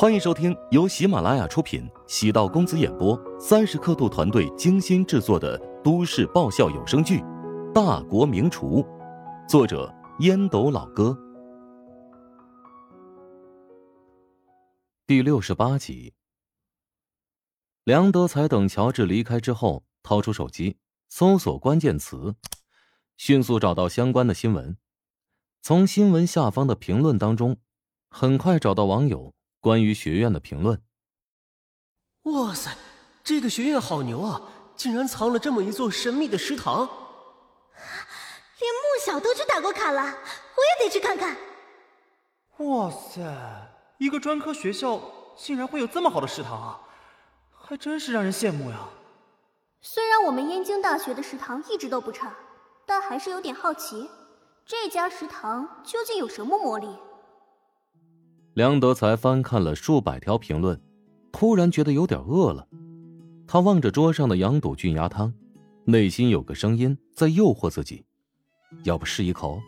欢迎收听由喜马拉雅出品、喜道公子演播、三十刻度团队精心制作的都市爆笑有声剧《大国名厨》，作者烟斗老哥，第六十八集。梁德才等乔治离开之后，掏出手机搜索关键词，迅速找到相关的新闻，从新闻下方的评论当中，很快找到网友。关于学院的评论。哇塞，这个学院好牛啊！竟然藏了这么一座神秘的食堂。连穆小都去打过卡了，我也得去看看。哇塞，一个专科学校竟然会有这么好的食堂啊，还真是让人羡慕呀。虽然我们燕京大学的食堂一直都不差，但还是有点好奇，这家食堂究竟有什么魔力？梁德才翻看了数百条评论，突然觉得有点饿了。他望着桌上的羊肚菌鸭汤，内心有个声音在诱惑自己：要不试一口？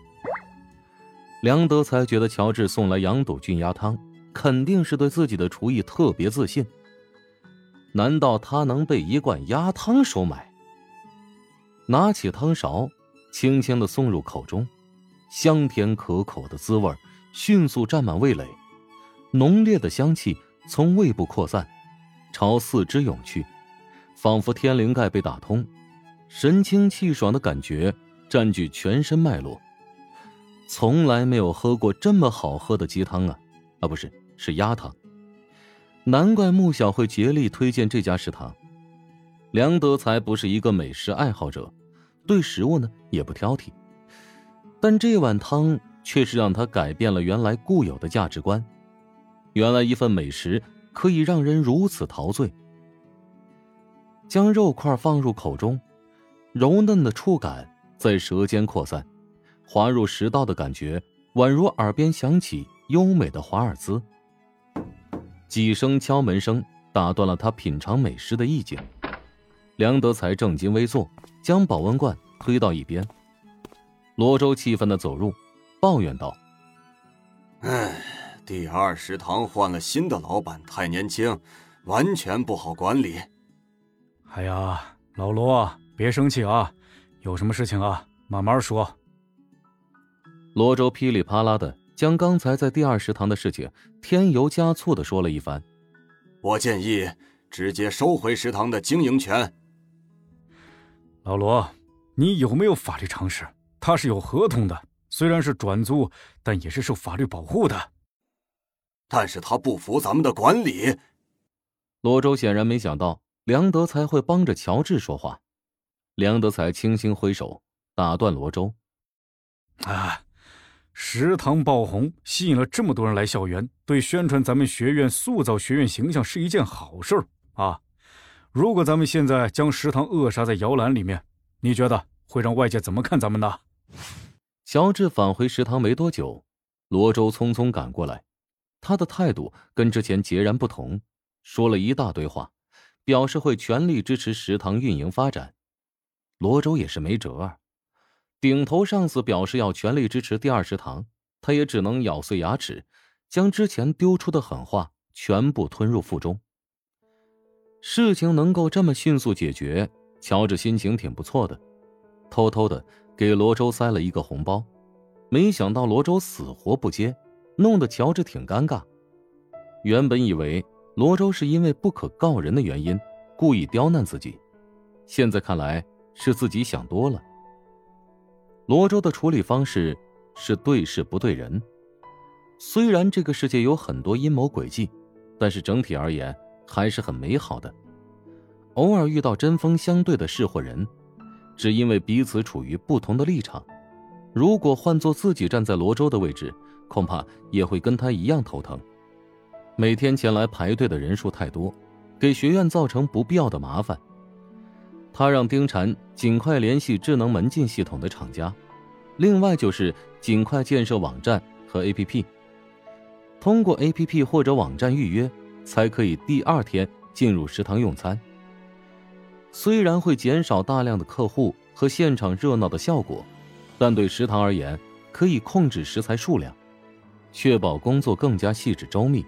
梁德才觉得乔治送来羊肚菌鸭汤，肯定是对自己的厨艺特别自信。难道他能被一罐鸭汤收买？拿起汤勺，轻轻的送入口中，香甜可口的滋味迅速占满味蕾。浓烈的香气从胃部扩散，朝四肢涌去，仿佛天灵盖被打通，神清气爽的感觉占据全身脉络。从来没有喝过这么好喝的鸡汤啊！啊，不是，是鸭汤。难怪穆小会竭力推荐这家食堂。梁德才不是一个美食爱好者，对食物呢也不挑剔，但这碗汤却是让他改变了原来固有的价值观。原来一份美食可以让人如此陶醉。将肉块放入口中，柔嫩的触感在舌尖扩散，滑入食道的感觉宛如耳边响起优美的华尔兹。几声敲门声打断了他品尝美食的意境。梁德才正襟危坐，将保温罐推到一边。罗周气愤的走入，抱怨道：“唉。”第二食堂换了新的老板，太年轻，完全不好管理。哎呀，老罗，别生气啊，有什么事情啊，慢慢说。罗周噼里啪啦的将刚才在第二食堂的事情添油加醋的说了一番。我建议直接收回食堂的经营权。老罗，你有没有法律常识？他是有合同的，虽然是转租，但也是受法律保护的。但是他不服咱们的管理。罗周显然没想到梁德才会帮着乔治说话。梁德才轻轻挥手打断罗周：“啊，食堂爆红，吸引了这么多人来校园，对宣传咱们学院、塑造学院形象是一件好事啊。如果咱们现在将食堂扼杀在摇篮里面，你觉得会让外界怎么看咱们呢？”乔治返回食堂没多久，罗周匆匆赶过来。他的态度跟之前截然不同，说了一大堆话，表示会全力支持食堂运营发展。罗周也是没辙啊，顶头上司表示要全力支持第二食堂，他也只能咬碎牙齿，将之前丢出的狠话全部吞入腹中。事情能够这么迅速解决，乔治心情挺不错的，偷偷的给罗周塞了一个红包，没想到罗周死活不接。弄得乔治挺尴尬。原本以为罗周是因为不可告人的原因故意刁难自己，现在看来是自己想多了。罗周的处理方式是对事不对人。虽然这个世界有很多阴谋诡计，但是整体而言还是很美好的。偶尔遇到针锋相对的事或人，只因为彼此处于不同的立场。如果换做自己站在罗周的位置，恐怕也会跟他一样头疼。每天前来排队的人数太多，给学院造成不必要的麻烦。他让丁婵尽快联系智能门禁系统的厂家，另外就是尽快建设网站和 APP。通过 APP 或者网站预约，才可以第二天进入食堂用餐。虽然会减少大量的客户和现场热闹的效果。但对食堂而言，可以控制食材数量，确保工作更加细致周密。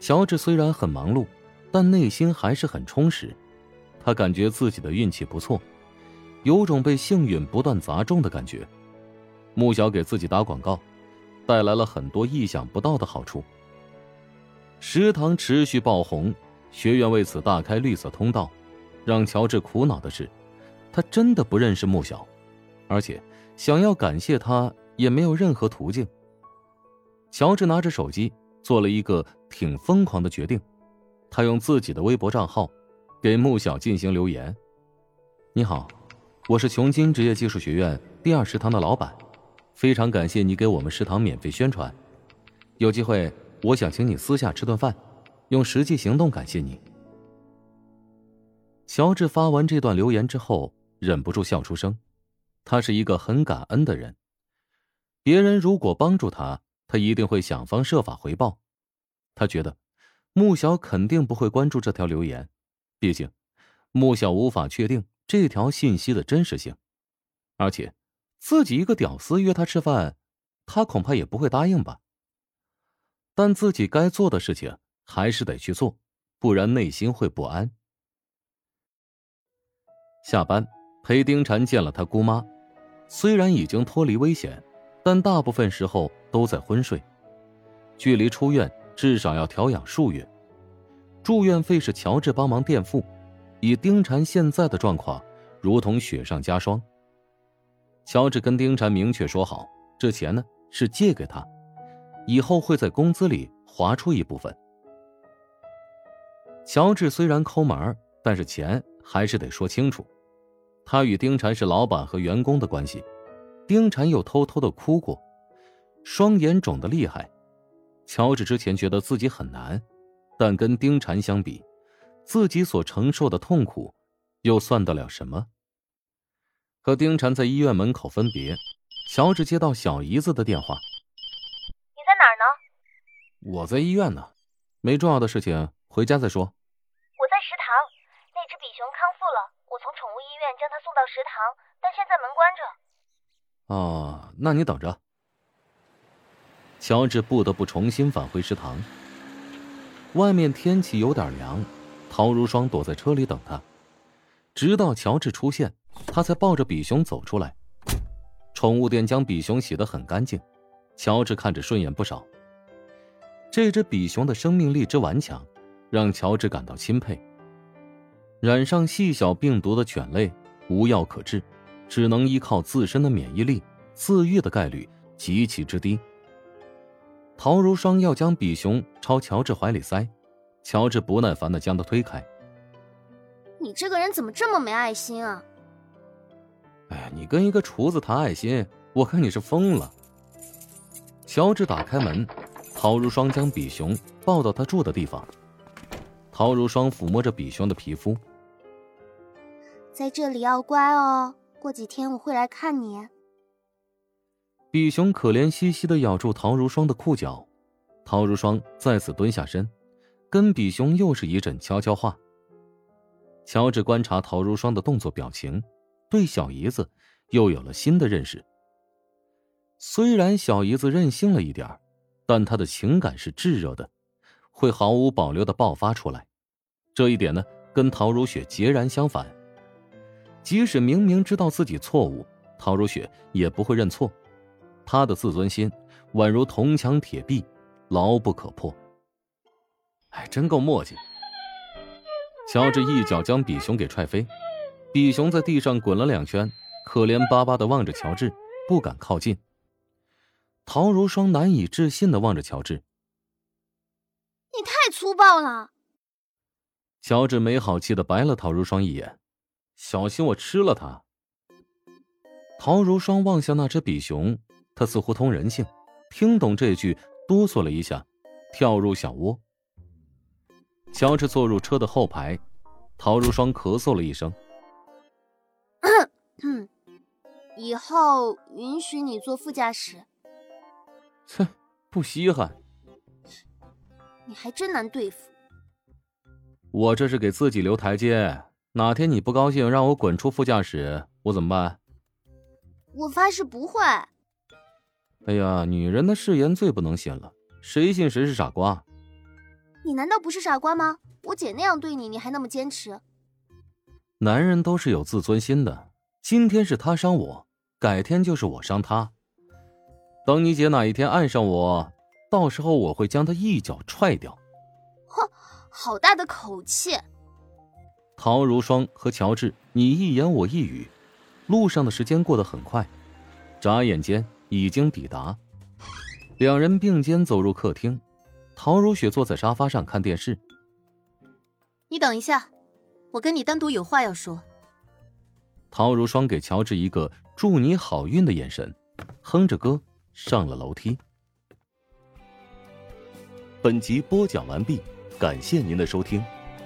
乔治虽然很忙碌，但内心还是很充实。他感觉自己的运气不错，有种被幸运不断砸中的感觉。穆小给自己打广告，带来了很多意想不到的好处。食堂持续爆红，学院为此大开绿色通道。让乔治苦恼的是，他真的不认识穆小，而且想要感谢他也没有任何途径。乔治拿着手机做了一个挺疯狂的决定，他用自己的微博账号给穆小进行留言：“你好，我是琼金职业技术学院第二食堂的老板。”非常感谢你给我们食堂免费宣传，有机会我想请你私下吃顿饭，用实际行动感谢你。乔治发完这段留言之后，忍不住笑出声。他是一个很感恩的人，别人如果帮助他，他一定会想方设法回报。他觉得穆小肯定不会关注这条留言，毕竟穆小无法确定这条信息的真实性，而且。自己一个屌丝约他吃饭，他恐怕也不会答应吧。但自己该做的事情还是得去做，不然内心会不安。下班陪丁婵见了他姑妈，虽然已经脱离危险，但大部分时候都在昏睡。距离出院至少要调养数月，住院费是乔治帮忙垫付。以丁婵现在的状况，如同雪上加霜。乔治跟丁婵明确说好，这钱呢是借给他，以后会在工资里划出一部分。乔治虽然抠门但是钱还是得说清楚。他与丁婵是老板和员工的关系，丁婵又偷偷的哭过，双眼肿得厉害。乔治之前觉得自己很难，但跟丁婵相比，自己所承受的痛苦，又算得了什么？和丁婵在医院门口分别，乔治接到小姨子的电话：“你在哪儿呢？”“我在医院呢，没重要的事情，回家再说。”“我在食堂，那只比熊康复了，我从宠物医院将它送到食堂，但现在门关着。”“哦，那你等着。”乔治不得不重新返回食堂。外面天气有点凉，陶如霜躲在车里等他，直到乔治出现。他才抱着比熊走出来。宠物店将比熊洗得很干净，乔治看着顺眼不少。这只比熊的生命力之顽强，让乔治感到钦佩。染上细小病毒的犬类无药可治，只能依靠自身的免疫力，自愈的概率极其之低。陶如霜要将比熊朝乔治怀里塞，乔治不耐烦的将他推开。你这个人怎么这么没爱心啊？哎，你跟一个厨子谈爱心，我看你是疯了。乔治打开门，陶如霜将比熊抱到他住的地方。陶如霜抚摸着比熊的皮肤，在这里要乖哦，过几天我会来看你。比熊可怜兮兮的咬住陶如霜的裤脚，陶如霜再次蹲下身，跟比熊又是一阵悄悄话。乔治观察陶如霜的动作表情。对小姨子又有了新的认识。虽然小姨子任性了一点但她的情感是炙热的，会毫无保留的爆发出来。这一点呢，跟陶如雪截然相反。即使明明知道自己错误，陶如雪也不会认错。她的自尊心宛如铜墙铁壁，牢不可破。哎，真够磨叽。乔治一脚将比熊给踹飞。比熊在地上滚了两圈，可怜巴巴的望着乔治，不敢靠近。陶如霜难以置信的望着乔治：“你太粗暴了！”乔治没好气的白了陶如霜一眼：“小心我吃了它。”陶如霜望向那只比熊，它似乎通人性，听懂这句，哆嗦了一下，跳入小窝。乔治坐入车的后排，陶如霜咳嗽了一声。嗯，以后允许你坐副驾驶。哼，不稀罕。你还真难对付。我这是给自己留台阶，哪天你不高兴让我滚出副驾驶，我怎么办？我发誓不会。哎呀，女人的誓言最不能信了，谁信谁是傻瓜。你难道不是傻瓜吗？我姐那样对你，你还那么坚持？男人都是有自尊心的，今天是他伤我，改天就是我伤他。等你姐哪一天爱上我，到时候我会将她一脚踹掉。哼，好大的口气！陶如霜和乔治你一言我一语，路上的时间过得很快，眨眼间已经抵达。两人并肩走入客厅，陶如雪坐在沙发上看电视。你等一下，我跟你单独有话要说。陶如霜给乔治一个祝你好运的眼神，哼着歌上了楼梯。本集播讲完毕，感谢您的收听。